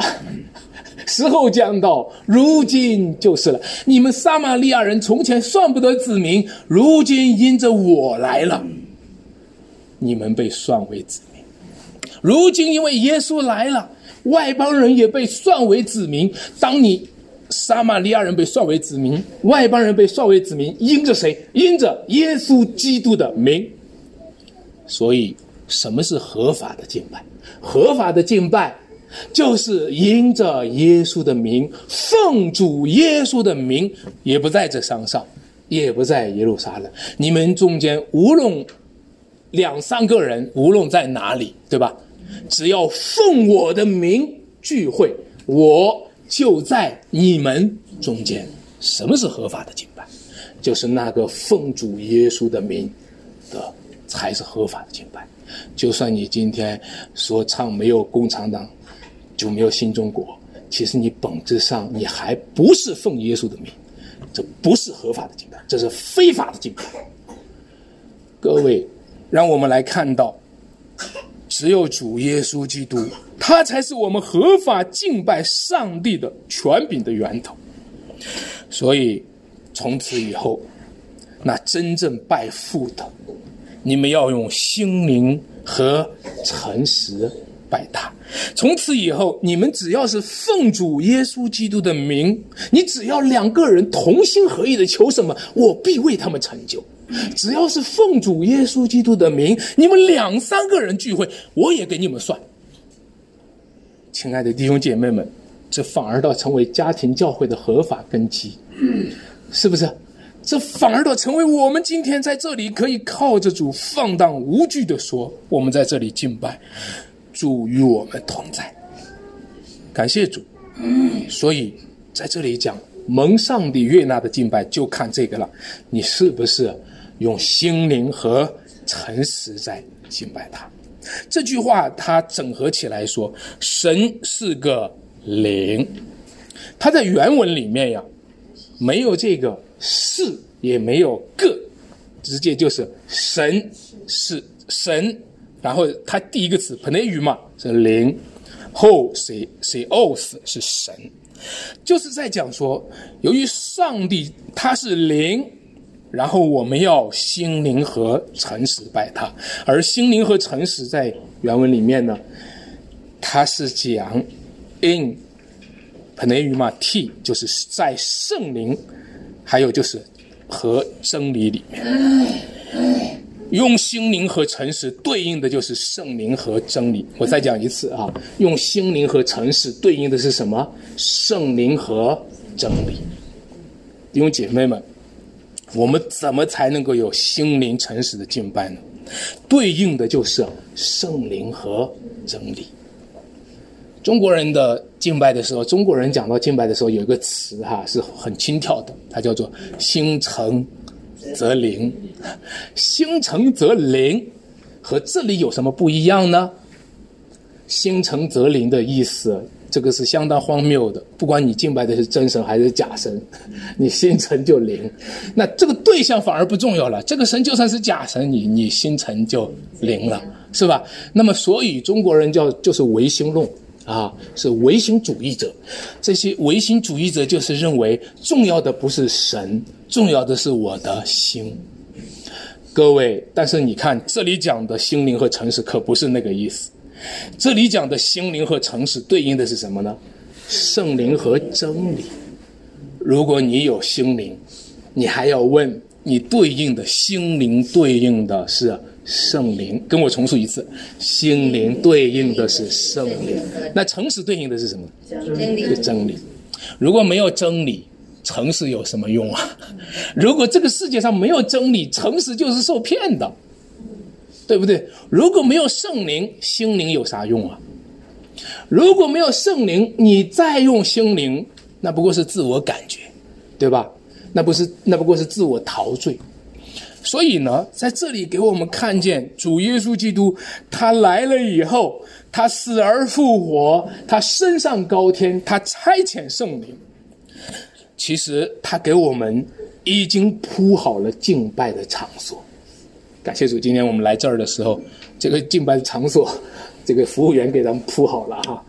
时候将到，如今就是了。你们撒玛利亚人从前算不得子民，如今因着我来了，你们被算为子民。如今因为耶稣来了，外邦人也被算为子民。当你。撒玛利亚人被算为子民，外邦人被算为子民，因着谁？因着耶稣基督的名。所以，什么是合法的敬拜？合法的敬拜，就是因着耶稣的名，奉主耶稣的名，也不在这山上，也不在耶路撒冷。你们中间无论两三个人，无论在哪里，对吧？只要奉我的名聚会，我。就在你们中间，什么是合法的敬拜？就是那个奉主耶稣的名的，才是合法的敬拜。就算你今天说唱没有共产党，就没有新中国，其实你本质上你还不是奉耶稣的名，这不是合法的敬拜，这是非法的敬拜。各位，让我们来看到。只有主耶稣基督，他才是我们合法敬拜上帝的权柄的源头。所以，从此以后，那真正拜父的，你们要用心灵和诚实拜他。从此以后，你们只要是奉主耶稣基督的名，你只要两个人同心合意的求什么，我必为他们成就。只要是奉主耶稣基督的名，你们两三个人聚会，我也给你们算。亲爱的弟兄姐妹们，这反而倒成为家庭教会的合法根基，是不是？这反而倒成为我们今天在这里可以靠着主放荡无惧的说，我们在这里敬拜，主与我们同在。感谢主，所以在这里讲蒙上帝悦纳的敬拜，就看这个了，你是不是用心灵和诚实在敬拜他？这句话它整合起来说，神是个灵，它在原文里面呀，没有这个是，也没有个，直接就是神是神，然后它第一个词 p n e 嘛是灵，后谁谁 os 是神。就是在讲说，由于上帝他是灵，然后我们要心灵和诚实拜他。而心灵和诚实在原文里面呢，它是讲 in p n e u m a t 就是在圣灵，还有就是和真理里面。用心灵和诚实对应的就是圣灵和真理。我再讲一次啊，用心灵和诚实对应的是什么？圣灵和真理。弟兄姐妹们，我们怎么才能够有心灵诚实的敬拜呢？对应的就是圣灵和真理。中国人的敬拜的时候，中国人讲到敬拜的时候，有一个词哈是很轻佻的，它叫做心诚。则灵，心诚则灵，和这里有什么不一样呢？心诚则灵的意思，这个是相当荒谬的。不管你敬拜的是真神还是假神，你心诚就灵。那这个对象反而不重要了。这个神就算是假神，你你心诚就灵了，是吧？那么，所以中国人叫就是唯心论。啊，是唯心主义者，这些唯心主义者就是认为重要的不是神，重要的是我的心。各位，但是你看这里讲的心灵和诚实可不是那个意思，这里讲的心灵和诚实对应的是什么呢？圣灵和真理。如果你有心灵，你还要问你对应的心灵对应的是。圣灵，跟我重述一次，心灵对应的是圣灵，那诚实对应的是什么？真理。是真理。如果没有真理，诚实有什么用啊？如果这个世界上没有真理，诚实就是受骗的，对不对？如果没有圣灵，心灵有啥用啊？如果没有圣灵，你再用心灵，那不过是自我感觉，对吧？那不是，那不过是自我陶醉。所以呢，在这里给我们看见主耶稣基督，他来了以后，他死而复活，他升上高天，他差遣圣灵。其实他给我们已经铺好了敬拜的场所。感谢主，今天我们来这儿的时候，这个敬拜的场所，这个服务员给咱们铺好了哈。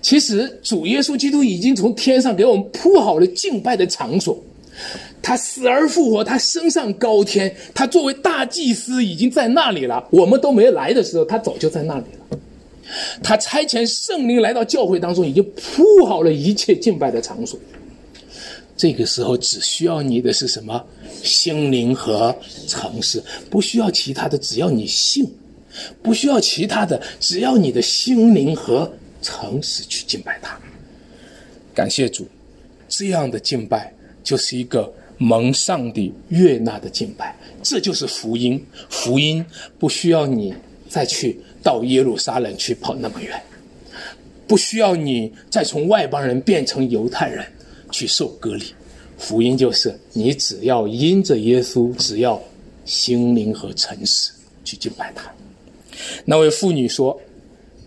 其实主耶稣基督已经从天上给我们铺好了敬拜的场所。他死而复活，他升上高天，他作为大祭司已经在那里了。我们都没来的时候，他早就在那里了。他差遣圣灵来到教会当中，已经铺好了一切敬拜的场所。这个时候只需要你的是什么？心灵和诚实，不需要其他的，只要你信；不需要其他的，只要你的心灵和诚实去敬拜他。感谢主，这样的敬拜就是一个。蒙上帝悦纳的敬拜，这就是福音。福音不需要你再去到耶路撒冷去跑那么远，不需要你再从外邦人变成犹太人去受隔离。福音就是你只要因着耶稣，只要心灵和诚实去敬拜他。那位妇女说：“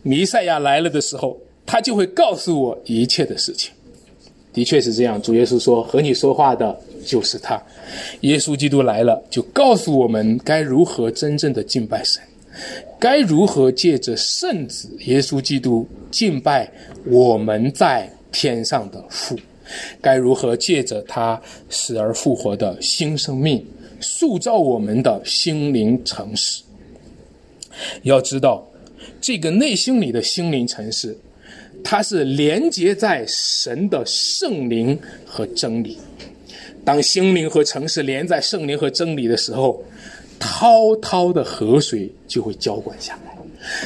弥赛亚来了的时候，他就会告诉我一切的事情。”的确是这样。主耶稣说：“和你说话的。”就是他，耶稣基督来了，就告诉我们该如何真正的敬拜神，该如何借着圣子耶稣基督敬拜我们在天上的父，该如何借着他死而复活的新生命塑造我们的心灵城市。要知道，这个内心里的心灵城市，它是连接在神的圣灵和真理。当心灵和城市连在圣灵和真理的时候，滔滔的河水就会浇灌下来。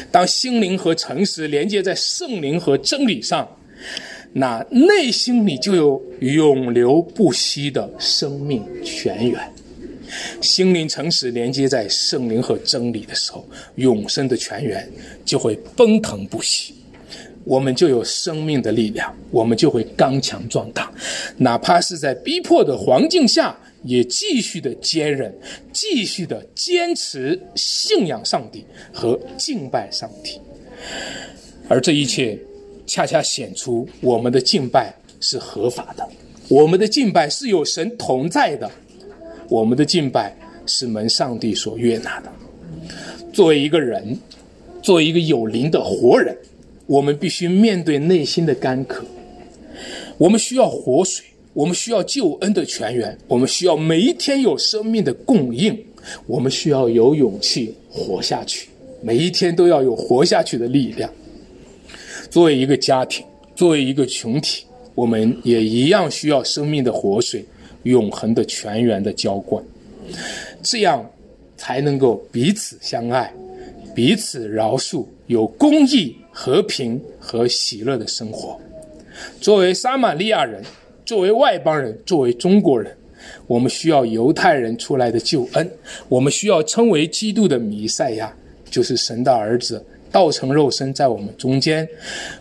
当心灵和城市连接在圣灵和真理上，那内心里就有永流不息的生命泉源。心灵诚实连接在圣灵和真理的时候，永生的泉源就会奔腾不息。我们就有生命的力量，我们就会刚强壮大，哪怕是在逼迫的环境下，也继续的坚韧，继续的坚持信仰上帝和敬拜上帝。而这一切，恰恰显出我们的敬拜是合法的，我们的敬拜是有神同在的，我们的敬拜是蒙上帝所悦纳的。作为一个人，作为一个有灵的活人。我们必须面对内心的干渴，我们需要活水，我们需要救恩的泉源，我们需要每一天有生命的供应，我们需要有勇气活下去，每一天都要有活下去的力量。作为一个家庭，作为一个群体，我们也一样需要生命的活水，永恒的泉源的浇灌，这样才能够彼此相爱，彼此饶恕，有公义。和平和喜乐的生活。作为撒玛利亚人，作为外邦人，作为中国人，我们需要犹太人出来的救恩，我们需要称为基督的弥赛亚，就是神的儿子，道成肉身在我们中间，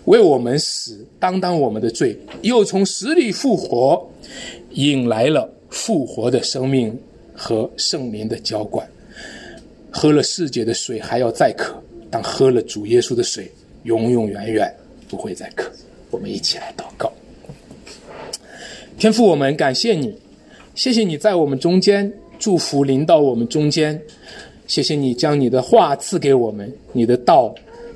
为我们死，担当我们的罪，又从死里复活，引来了复活的生命和圣灵的浇灌。喝了世界的水还要再渴，但喝了主耶稣的水。永永远远不会再渴。我们一起来祷告，天父，我们感谢你，谢谢你在我们中间祝福临到我们中间，谢谢你将你的话赐给我们，你的道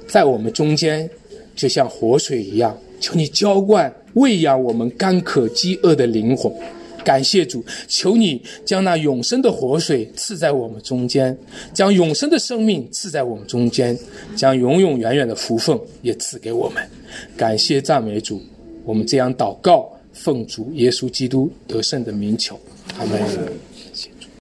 在我们中间，就像活水一样，求你浇灌喂养我们干渴饥饿的灵魂。感谢主，求你将那永生的活水赐在我们中间，将永生的生命赐在我们中间，将永永远远的福分也赐给我们。感谢赞美主，我们这样祷告，奉主耶稣基督得胜的名求，阿门。